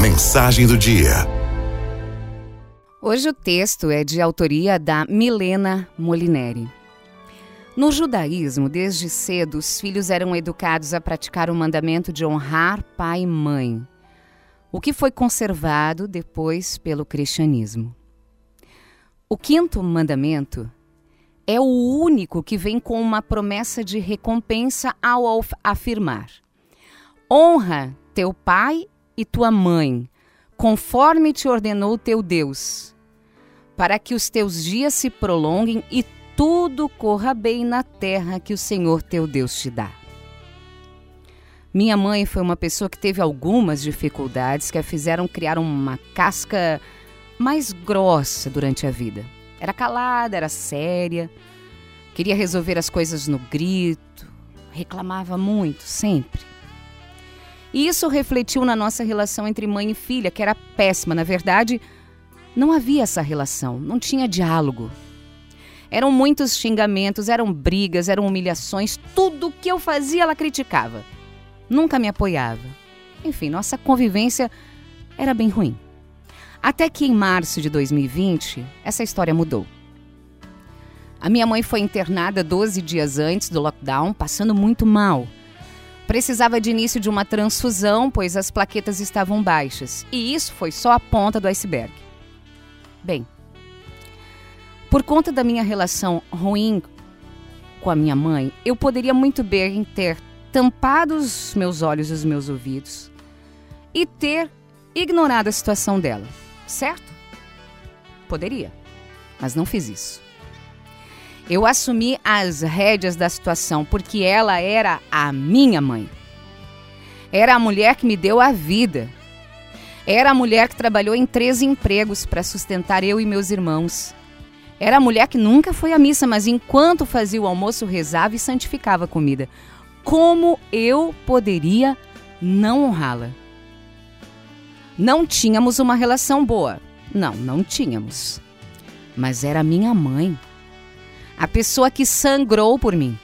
Mensagem do dia. Hoje o texto é de autoria da Milena Molineri. No judaísmo, desde cedo, os filhos eram educados a praticar o mandamento de honrar pai e mãe, o que foi conservado depois pelo cristianismo. O quinto mandamento é o único que vem com uma promessa de recompensa ao afirmar: Honra teu pai e tua mãe, conforme te ordenou teu Deus, para que os teus dias se prolonguem e tudo corra bem na terra que o Senhor teu Deus te dá. Minha mãe foi uma pessoa que teve algumas dificuldades que a fizeram criar uma casca mais grossa durante a vida. Era calada, era séria, queria resolver as coisas no grito, reclamava muito, sempre. E isso refletiu na nossa relação entre mãe e filha, que era péssima. Na verdade, não havia essa relação, não tinha diálogo. Eram muitos xingamentos, eram brigas, eram humilhações, tudo que eu fazia ela criticava. Nunca me apoiava. Enfim, nossa convivência era bem ruim. Até que em março de 2020, essa história mudou. A minha mãe foi internada 12 dias antes do lockdown, passando muito mal. Precisava de início de uma transfusão, pois as plaquetas estavam baixas. E isso foi só a ponta do iceberg. Bem, por conta da minha relação ruim com a minha mãe, eu poderia muito bem ter tampado os meus olhos e os meus ouvidos e ter ignorado a situação dela certo? Poderia, mas não fiz isso. Eu assumi as rédeas da situação porque ela era a minha mãe. Era a mulher que me deu a vida. Era a mulher que trabalhou em três empregos para sustentar eu e meus irmãos. Era a mulher que nunca foi à missa, mas enquanto fazia o almoço rezava e santificava a comida. Como eu poderia não honrá-la? Não tínhamos uma relação boa. Não, não tínhamos. Mas era minha mãe. A pessoa que sangrou por mim.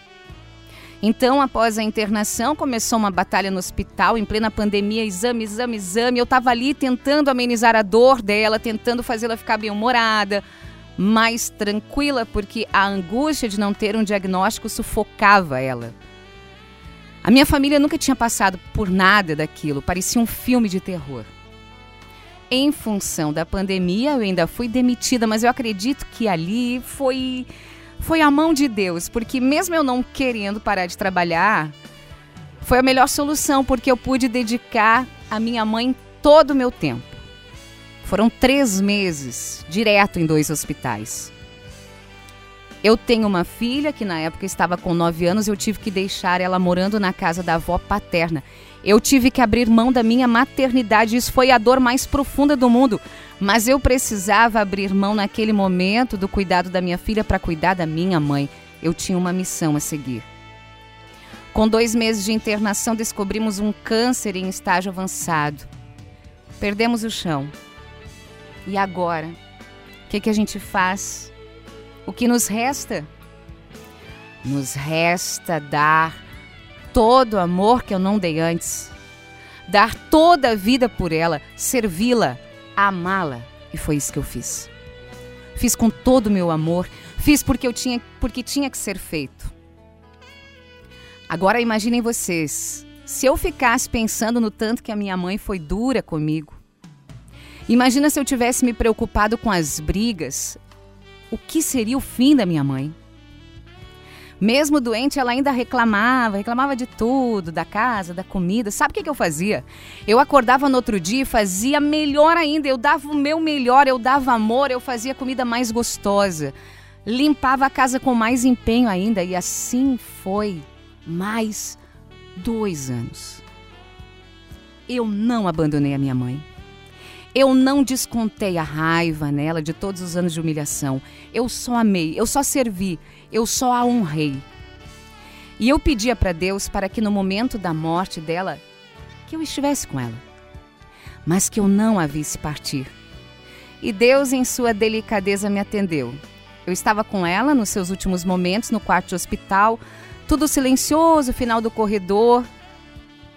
Então, após a internação, começou uma batalha no hospital, em plena pandemia, exame, exame, exame. Eu estava ali tentando amenizar a dor dela, tentando fazê-la ficar bem-humorada, mais tranquila, porque a angústia de não ter um diagnóstico sufocava ela. A minha família nunca tinha passado por nada daquilo, parecia um filme de terror em função da pandemia, eu ainda fui demitida, mas eu acredito que ali foi foi a mão de Deus, porque mesmo eu não querendo parar de trabalhar, foi a melhor solução, porque eu pude dedicar a minha mãe todo o meu tempo. Foram três meses, direto em dois hospitais. Eu tenho uma filha que na época estava com nove anos, eu tive que deixar ela morando na casa da avó paterna. Eu tive que abrir mão da minha maternidade, isso foi a dor mais profunda do mundo. Mas eu precisava abrir mão naquele momento do cuidado da minha filha para cuidar da minha mãe. Eu tinha uma missão a seguir. Com dois meses de internação, descobrimos um câncer em estágio avançado. Perdemos o chão. E agora? O que, que a gente faz? O que nos resta? Nos resta dar todo o amor que eu não dei antes, dar toda a vida por ela, servi-la, amá-la. E foi isso que eu fiz. Fiz com todo o meu amor, fiz porque eu tinha, porque tinha que ser feito. Agora imaginem vocês, se eu ficasse pensando no tanto que a minha mãe foi dura comigo. Imagina se eu tivesse me preocupado com as brigas, o que seria o fim da minha mãe. Mesmo doente, ela ainda reclamava, reclamava de tudo, da casa, da comida. Sabe o que, que eu fazia? Eu acordava no outro dia e fazia melhor ainda. Eu dava o meu melhor, eu dava amor, eu fazia comida mais gostosa. Limpava a casa com mais empenho ainda. E assim foi mais dois anos. Eu não abandonei a minha mãe. Eu não descontei a raiva nela de todos os anos de humilhação. Eu só amei, eu só servi, eu só a honrei. E eu pedia para Deus para que no momento da morte dela, que eu estivesse com ela, mas que eu não a visse partir. E Deus, em sua delicadeza, me atendeu. Eu estava com ela nos seus últimos momentos no quarto de hospital, tudo silencioso, final do corredor.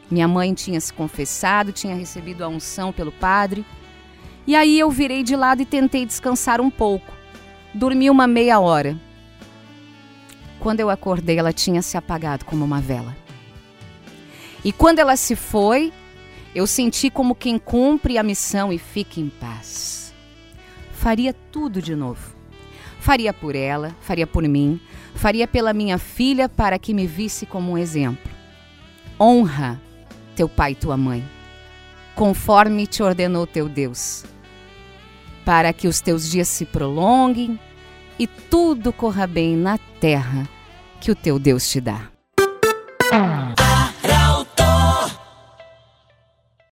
Minha mãe tinha se confessado, tinha recebido a unção pelo padre. E aí eu virei de lado e tentei descansar um pouco. Dormi uma meia hora. Quando eu acordei, ela tinha se apagado como uma vela. E quando ela se foi, eu senti como quem cumpre a missão e fica em paz. Faria tudo de novo. Faria por ela, faria por mim, faria pela minha filha para que me visse como um exemplo. Honra teu pai e tua mãe, conforme te ordenou teu Deus, para que os teus dias se prolonguem e tudo corra bem na terra que o teu Deus te dá.